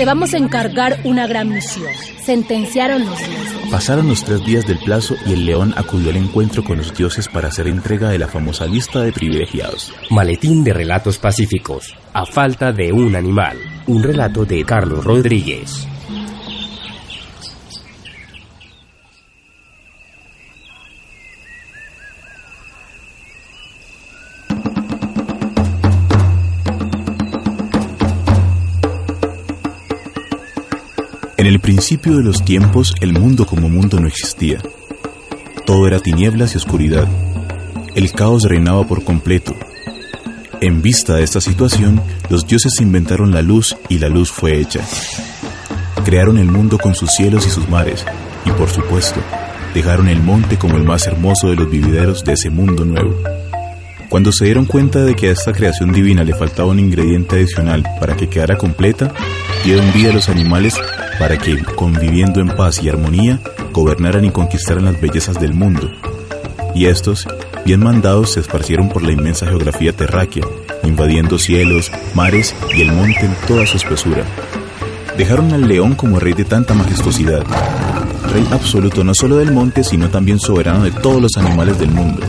te vamos a encargar una gran misión. Sentenciaron los dioses. Pasaron los tres días del plazo y el león acudió al encuentro con los dioses para hacer entrega de la famosa lista de privilegiados. Maletín de relatos pacíficos. A falta de un animal. Un relato de Carlos Rodríguez. Principio de los tiempos, el mundo como mundo no existía. Todo era tinieblas y oscuridad. El caos reinaba por completo. En vista de esta situación, los dioses inventaron la luz y la luz fue hecha. Crearon el mundo con sus cielos y sus mares, y por supuesto, dejaron el monte como el más hermoso de los vivideros de ese mundo nuevo. Cuando se dieron cuenta de que a esta creación divina le faltaba un ingrediente adicional para que quedara completa, dieron vida a los animales para que, conviviendo en paz y armonía, gobernaran y conquistaran las bellezas del mundo. Y estos, bien mandados, se esparcieron por la inmensa geografía terráquea, invadiendo cielos, mares y el monte en toda su espesura. Dejaron al león como rey de tanta majestuosidad, rey absoluto no solo del monte, sino también soberano de todos los animales del mundo.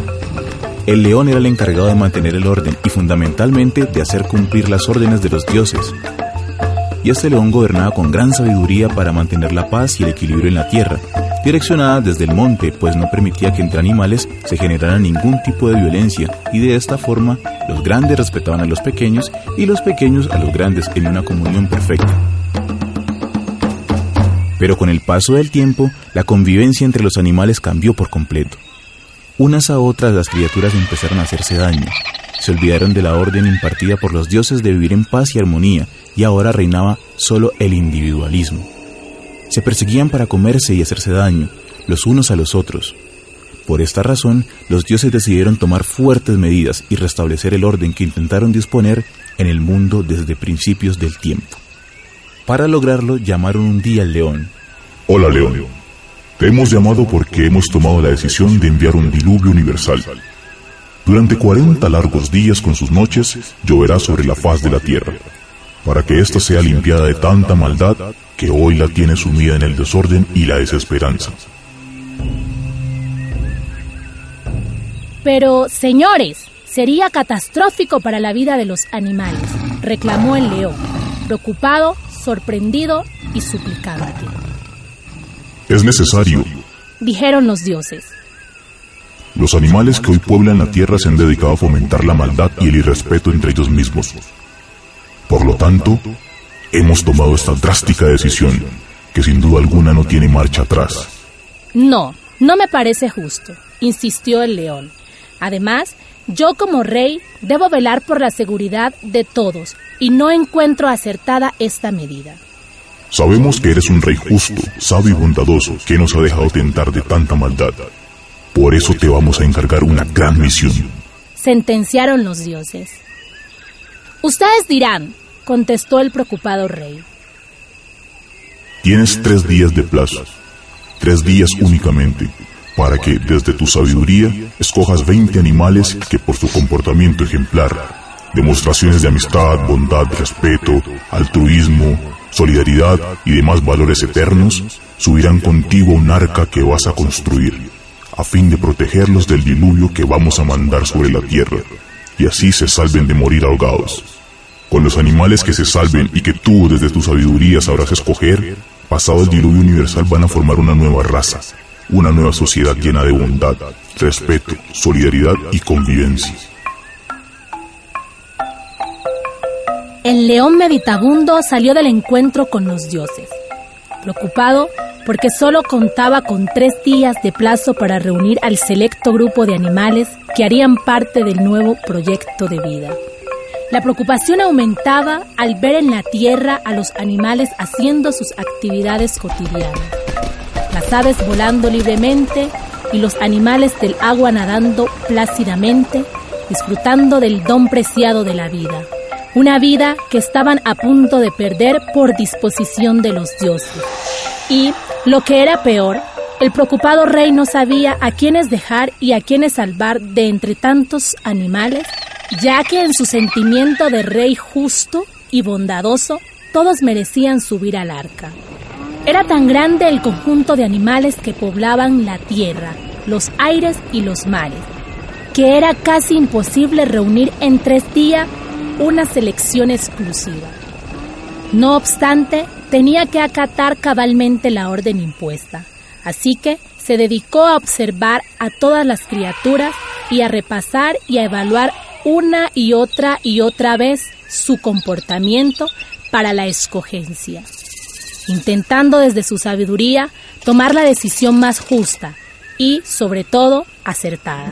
El león era el encargado de mantener el orden y fundamentalmente de hacer cumplir las órdenes de los dioses. Y este león gobernaba con gran sabiduría para mantener la paz y el equilibrio en la tierra, direccionada desde el monte, pues no permitía que entre animales se generara ningún tipo de violencia, y de esta forma los grandes respetaban a los pequeños y los pequeños a los grandes en una comunión perfecta. Pero con el paso del tiempo, la convivencia entre los animales cambió por completo. Unas a otras las criaturas empezaron a hacerse daño. Se olvidaron de la orden impartida por los dioses de vivir en paz y armonía, y ahora reinaba solo el individualismo. Se perseguían para comerse y hacerse daño, los unos a los otros. Por esta razón, los dioses decidieron tomar fuertes medidas y restablecer el orden que intentaron disponer en el mundo desde principios del tiempo. Para lograrlo, llamaron un día al león. Hola, león. Te hemos llamado porque hemos tomado la decisión de enviar un diluvio universal. Durante 40 largos días con sus noches lloverá sobre la faz de la tierra, para que ésta sea limpiada de tanta maldad que hoy la tiene sumida en el desorden y la desesperanza. Pero, señores, sería catastrófico para la vida de los animales, reclamó el león, preocupado, sorprendido y suplicante. Es necesario. Dijeron los dioses. Los animales que hoy pueblan la tierra se han dedicado a fomentar la maldad y el irrespeto entre ellos mismos. Por lo tanto, hemos tomado esta drástica decisión, que sin duda alguna no tiene marcha atrás. No, no me parece justo, insistió el león. Además, yo como rey debo velar por la seguridad de todos y no encuentro acertada esta medida. Sabemos que eres un rey justo, sabio y bondadoso que nos ha dejado tentar de tanta maldad. Por eso te vamos a encargar una gran misión. Sentenciaron los dioses. Ustedes dirán, contestó el preocupado rey. Tienes tres días de plazo, tres días únicamente, para que desde tu sabiduría escojas 20 animales que por su comportamiento ejemplar, demostraciones de amistad, bondad, respeto, altruismo, solidaridad y demás valores eternos, subirán contigo a un arca que vas a construir, a fin de protegerlos del diluvio que vamos a mandar sobre la tierra, y así se salven de morir ahogados. Con los animales que se salven y que tú desde tu sabiduría sabrás escoger, pasado el diluvio universal van a formar una nueva raza, una nueva sociedad llena de bondad, respeto, solidaridad y convivencia. El león meditabundo salió del encuentro con los dioses, preocupado porque solo contaba con tres días de plazo para reunir al selecto grupo de animales que harían parte del nuevo proyecto de vida. La preocupación aumentaba al ver en la tierra a los animales haciendo sus actividades cotidianas, las aves volando libremente y los animales del agua nadando plácidamente, disfrutando del don preciado de la vida una vida que estaban a punto de perder por disposición de los dioses. Y, lo que era peor, el preocupado rey no sabía a quiénes dejar y a quiénes salvar de entre tantos animales, ya que en su sentimiento de rey justo y bondadoso todos merecían subir al arca. Era tan grande el conjunto de animales que poblaban la tierra, los aires y los mares, que era casi imposible reunir en tres días una selección exclusiva. No obstante, tenía que acatar cabalmente la orden impuesta, así que se dedicó a observar a todas las criaturas y a repasar y a evaluar una y otra y otra vez su comportamiento para la escogencia, intentando desde su sabiduría tomar la decisión más justa y, sobre todo, acertada.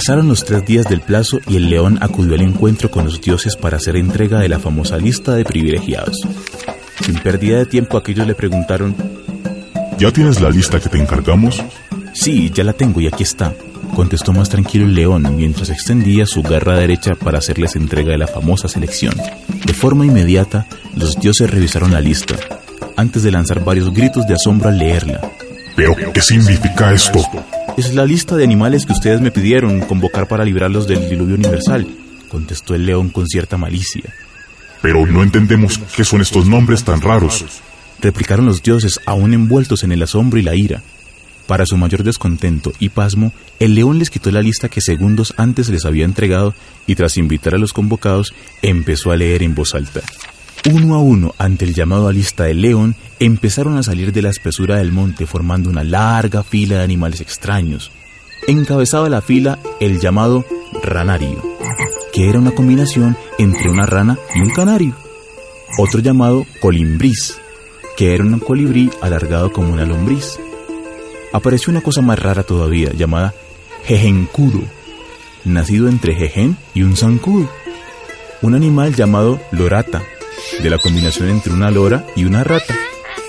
Pasaron los tres días del plazo y el león acudió al encuentro con los dioses para hacer entrega de la famosa lista de privilegiados. Sin pérdida de tiempo aquellos le preguntaron, ¿Ya tienes la lista que te encargamos? Sí, ya la tengo y aquí está, contestó más tranquilo el león mientras extendía su garra derecha para hacerles entrega de la famosa selección. De forma inmediata, los dioses revisaron la lista, antes de lanzar varios gritos de asombro al leerla. ¿Pero qué significa esto? Es la lista de animales que ustedes me pidieron convocar para librarlos del diluvio universal, contestó el león con cierta malicia. Pero no entendemos qué son estos nombres tan raros. Replicaron los dioses aún envueltos en el asombro y la ira. Para su mayor descontento y pasmo, el león les quitó la lista que segundos antes les había entregado y tras invitar a los convocados, empezó a leer en voz alta. Uno a uno, ante el llamado a lista del león, empezaron a salir de la espesura del monte formando una larga fila de animales extraños. Encabezaba la fila el llamado ranario, que era una combinación entre una rana y un canario. Otro llamado colimbriz, que era un colibrí alargado como una lombriz. Apareció una cosa más rara todavía, llamada jejencudo, nacido entre jejen y un zancudo. Un animal llamado lorata, de la combinación entre una lora y una rata.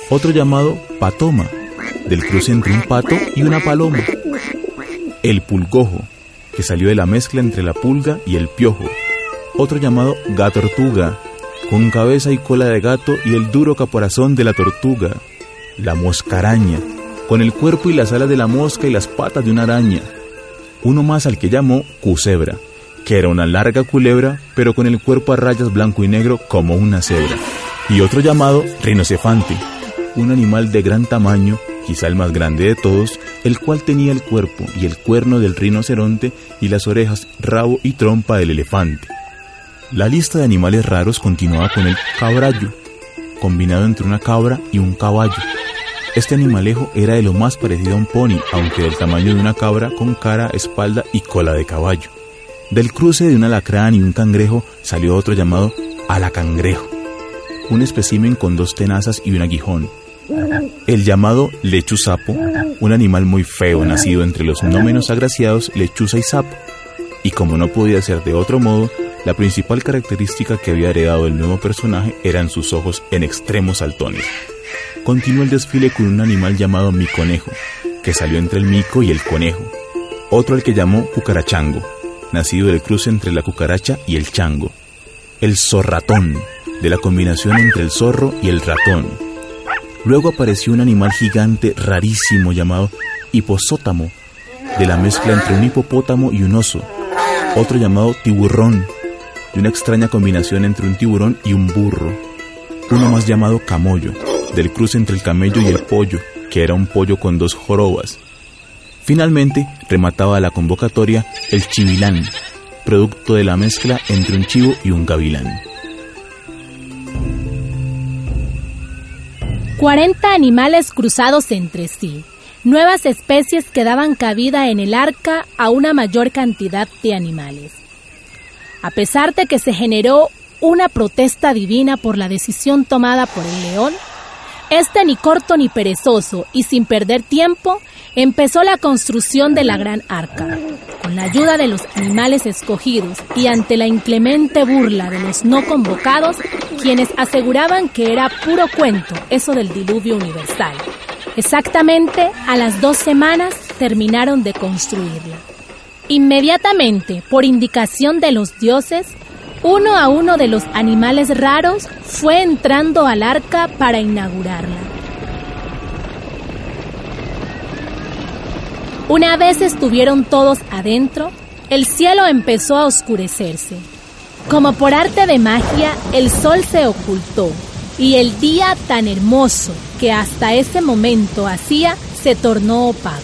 Otro llamado patoma, del cruce entre un pato y una paloma. El pulgojo, que salió de la mezcla entre la pulga y el piojo. Otro llamado gatortuga, con cabeza y cola de gato y el duro caparazón de la tortuga. La moscaraña, con el cuerpo y las alas de la mosca y las patas de una araña. Uno más al que llamó cusebra que era una larga culebra, pero con el cuerpo a rayas blanco y negro como una cebra, y otro llamado rinocefante, un animal de gran tamaño, quizá el más grande de todos, el cual tenía el cuerpo y el cuerno del rinoceronte y las orejas, rabo y trompa del elefante. La lista de animales raros continuaba con el cabrallo, combinado entre una cabra y un caballo. Este animalejo era de lo más parecido a un pony, aunque del tamaño de una cabra con cara, espalda y cola de caballo. Del cruce de un alacrán y un cangrejo salió otro llamado alacangrejo, un espécimen con dos tenazas y un aguijón. El llamado lechuzapo, un animal muy feo nacido entre los no menos agraciados lechuza y sapo. Y como no podía ser de otro modo, la principal característica que había heredado el nuevo personaje eran sus ojos en extremos saltones. Continuó el desfile con un animal llamado miconejo, que salió entre el mico y el conejo. Otro al que llamó cucarachango, nacido del cruce entre la cucaracha y el chango. El zorratón, de la combinación entre el zorro y el ratón. Luego apareció un animal gigante rarísimo llamado hiposótamo, de la mezcla entre un hipopótamo y un oso. Otro llamado tiburrón, de una extraña combinación entre un tiburón y un burro. Uno más llamado camollo, del cruce entre el camello y el pollo, que era un pollo con dos jorobas. Finalmente, remataba la convocatoria el chivilán, producto de la mezcla entre un chivo y un gavilán. 40 animales cruzados entre sí, nuevas especies que daban cabida en el arca a una mayor cantidad de animales. A pesar de que se generó una protesta divina por la decisión tomada por el león, este ni corto ni perezoso y sin perder tiempo empezó la construcción de la gran arca. Con la ayuda de los animales escogidos y ante la inclemente burla de los no convocados, quienes aseguraban que era puro cuento eso del diluvio universal. Exactamente a las dos semanas terminaron de construirla. Inmediatamente, por indicación de los dioses, uno a uno de los animales raros fue entrando al arca para inaugurarla. Una vez estuvieron todos adentro, el cielo empezó a oscurecerse. Como por arte de magia, el sol se ocultó y el día tan hermoso que hasta ese momento hacía se tornó opaco.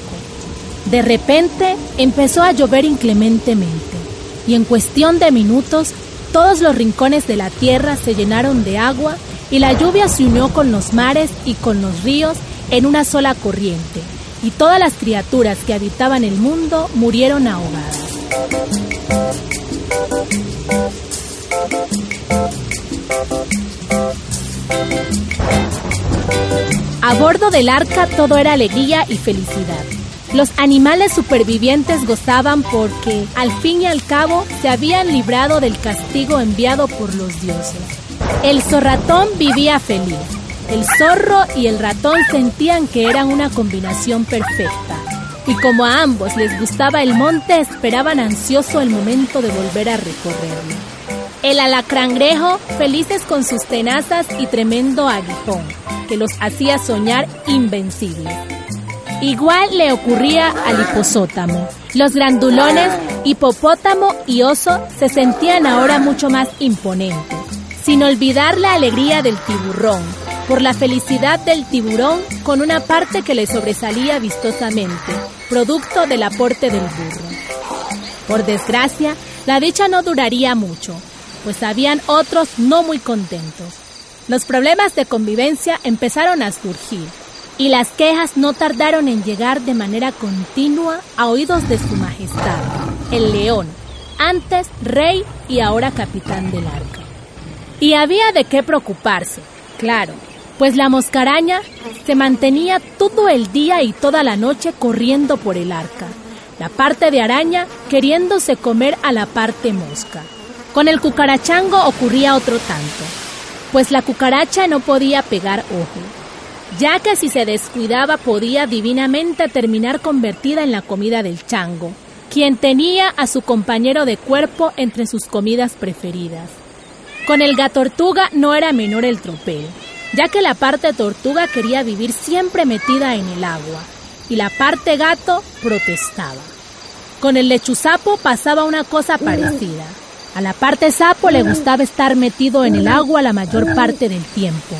De repente empezó a llover inclementemente y en cuestión de minutos todos los rincones de la tierra se llenaron de agua y la lluvia se unió con los mares y con los ríos en una sola corriente y todas las criaturas que habitaban el mundo murieron ahogadas. A bordo del arca todo era alegría y felicidad. Los animales supervivientes gozaban porque, al fin y al cabo, se habían librado del castigo enviado por los dioses. El zorratón vivía feliz. El zorro y el ratón sentían que eran una combinación perfecta. Y como a ambos les gustaba el monte, esperaban ansioso el momento de volver a recorrerlo. El alacrangrejo, felices con sus tenazas y tremendo aguijón, que los hacía soñar invencibles. Igual le ocurría al hiposótamo. Los grandulones, hipopótamo y oso se sentían ahora mucho más imponentes, sin olvidar la alegría del tiburón, por la felicidad del tiburón con una parte que le sobresalía vistosamente, producto del aporte del burro. Por desgracia, la dicha no duraría mucho, pues habían otros no muy contentos. Los problemas de convivencia empezaron a surgir y las quejas no tardaron en llegar de manera continua a oídos de su majestad, el león, antes rey y ahora capitán del arca. Y había de qué preocuparse, claro, pues la moscaraña se mantenía todo el día y toda la noche corriendo por el arca, la parte de araña queriéndose comer a la parte mosca. Con el cucarachango ocurría otro tanto, pues la cucaracha no podía pegar ojo ya que si se descuidaba podía divinamente terminar convertida en la comida del chango, quien tenía a su compañero de cuerpo entre sus comidas preferidas. Con el gatortuga no era menor el tropel, ya que la parte tortuga quería vivir siempre metida en el agua y la parte gato protestaba. Con el lechuzapo pasaba una cosa parecida. A la parte sapo le gustaba estar metido en el agua la mayor parte del tiempo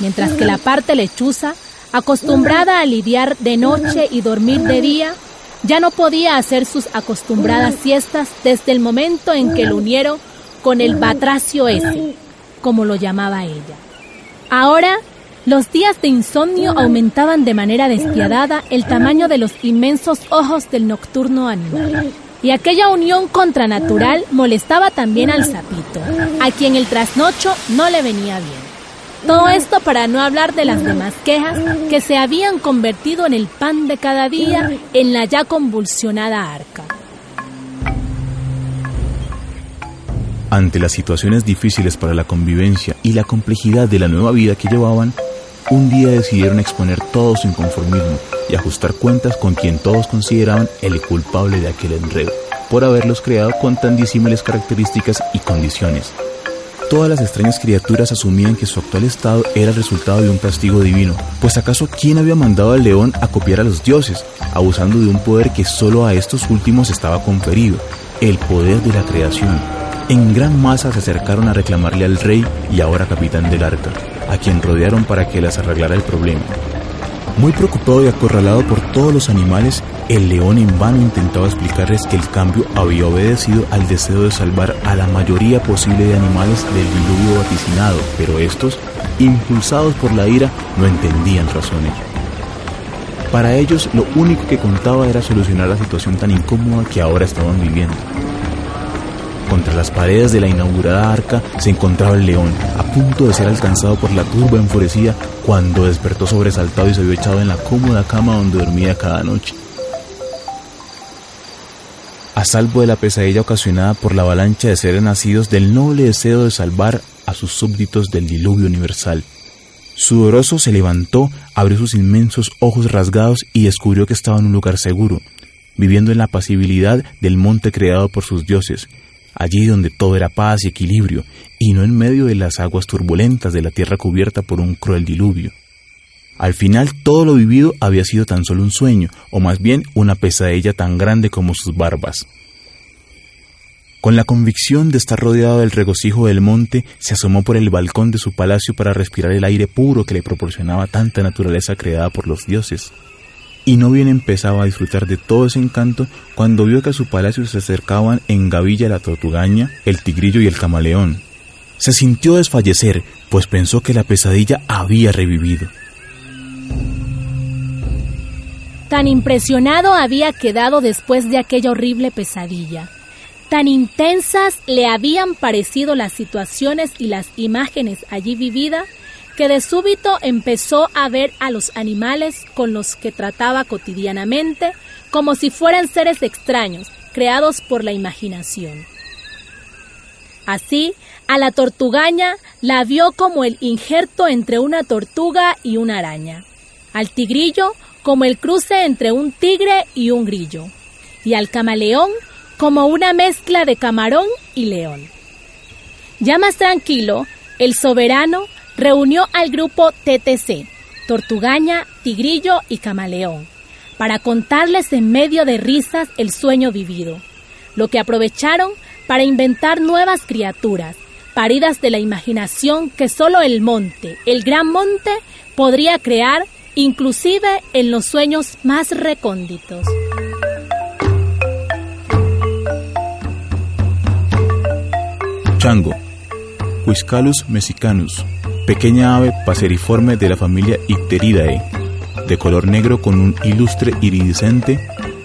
mientras que la parte lechuza, acostumbrada a lidiar de noche y dormir de día, ya no podía hacer sus acostumbradas siestas desde el momento en que lo unieron con el batracio ese, como lo llamaba ella. Ahora, los días de insomnio aumentaban de manera despiadada el tamaño de los inmensos ojos del nocturno animal. Y aquella unión contranatural molestaba también al sapito, a quien el trasnocho no le venía bien. Todo esto para no hablar de las demás quejas que se habían convertido en el pan de cada día en la ya convulsionada arca. Ante las situaciones difíciles para la convivencia y la complejidad de la nueva vida que llevaban, un día decidieron exponer todo su inconformismo y ajustar cuentas con quien todos consideraban el culpable de aquel enredo, por haberlos creado con tan disímiles características y condiciones, Todas las extrañas criaturas asumían que su actual estado era el resultado de un castigo divino, pues acaso quién había mandado al león a copiar a los dioses, abusando de un poder que solo a estos últimos estaba conferido, el poder de la creación. En gran masa se acercaron a reclamarle al rey y ahora capitán del arca, a quien rodearon para que les arreglara el problema. Muy preocupado y acorralado por todos los animales, el león en vano intentaba explicarles que el cambio había obedecido al deseo de salvar a la mayoría posible de animales del diluvio vaticinado, pero estos, impulsados por la ira, no entendían razones. Para ellos lo único que contaba era solucionar la situación tan incómoda que ahora estaban viviendo. Contra las paredes de la inaugurada arca se encontraba el león, a punto de ser alcanzado por la turba enfurecida cuando despertó sobresaltado y se vio echado en la cómoda cama donde dormía cada noche. A salvo de la pesadilla ocasionada por la avalancha de seres nacidos del noble deseo de salvar a sus súbditos del diluvio universal. Sudoroso se levantó, abrió sus inmensos ojos rasgados y descubrió que estaba en un lugar seguro, viviendo en la pasibilidad del monte creado por sus dioses, allí donde todo era paz y equilibrio, y no en medio de las aguas turbulentas de la tierra cubierta por un cruel diluvio. Al final todo lo vivido había sido tan solo un sueño, o más bien una pesadilla tan grande como sus barbas. Con la convicción de estar rodeado del regocijo del monte, se asomó por el balcón de su palacio para respirar el aire puro que le proporcionaba tanta naturaleza creada por los dioses. Y no bien empezaba a disfrutar de todo ese encanto cuando vio que a su palacio se acercaban en gavilla la tortugaña, el tigrillo y el camaleón. Se sintió desfallecer, pues pensó que la pesadilla había revivido. Tan impresionado había quedado después de aquella horrible pesadilla. Tan intensas le habían parecido las situaciones y las imágenes allí vividas que de súbito empezó a ver a los animales con los que trataba cotidianamente como si fueran seres extraños, creados por la imaginación. Así, a la tortugaña la vio como el injerto entre una tortuga y una araña, al tigrillo como el cruce entre un tigre y un grillo, y al camaleón como una mezcla de camarón y león. Ya más tranquilo, el soberano reunió al grupo TTC, Tortugaña, Tigrillo y Camaleón, para contarles en medio de risas el sueño vivido, lo que aprovecharon para inventar nuevas criaturas, paridas de la imaginación que solo el monte, el gran monte, podría crear inclusive en los sueños más recónditos. Chango, Huiscalus mexicanus, pequeña ave paseriforme de la familia Icteridae, de color negro con un ilustre iridiscente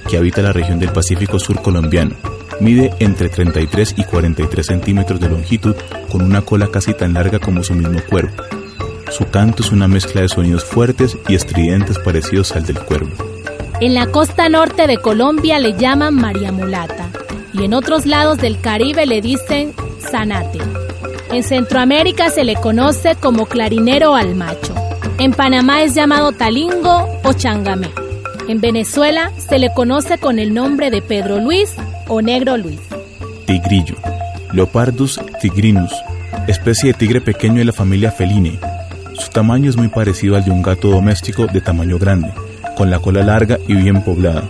que habita la región del Pacífico Sur colombiano. Mide entre 33 y 43 centímetros de longitud con una cola casi tan larga como su mismo cuerpo. Su canto es una mezcla de sonidos fuertes y estridentes parecidos al del cuervo. En la costa norte de Colombia le llaman María Mulata y en otros lados del Caribe le dicen Zanate. En Centroamérica se le conoce como clarinero al macho. En Panamá es llamado talingo o changamé. En Venezuela se le conoce con el nombre de Pedro Luis o Negro Luis. Tigrillo, Leopardus tigrinus, especie de tigre pequeño de la familia Feline, su tamaño es muy parecido al de un gato doméstico de tamaño grande, con la cola larga y bien poblada.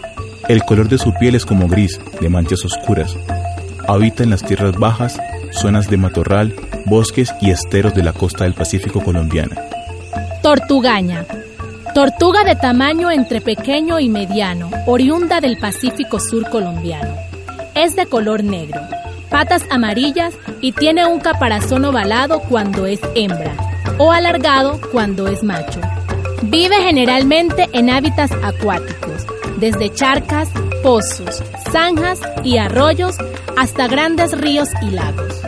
El color de su piel es como gris, de manchas oscuras. Habita en las tierras bajas, zonas de matorral, bosques y esteros de la costa del Pacífico colombiana. Tortugaña. Tortuga de tamaño entre pequeño y mediano, oriunda del Pacífico Sur colombiano. Es de color negro, patas amarillas y tiene un caparazón ovalado cuando es hembra o alargado cuando es macho. Vive generalmente en hábitats acuáticos, desde charcas, pozos, zanjas y arroyos hasta grandes ríos y lagos.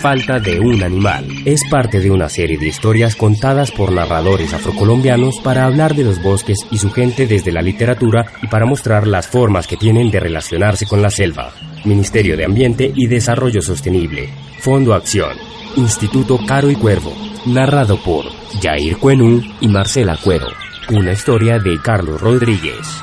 Falta de un animal. Es parte de una serie de historias contadas por narradores afrocolombianos para hablar de los bosques y su gente desde la literatura y para mostrar las formas que tienen de relacionarse con la selva. Ministerio de Ambiente y Desarrollo Sostenible. Fondo Acción. Instituto Caro y Cuervo. Narrado por Jair Cuenú y Marcela Cuero. Una historia de Carlos Rodríguez.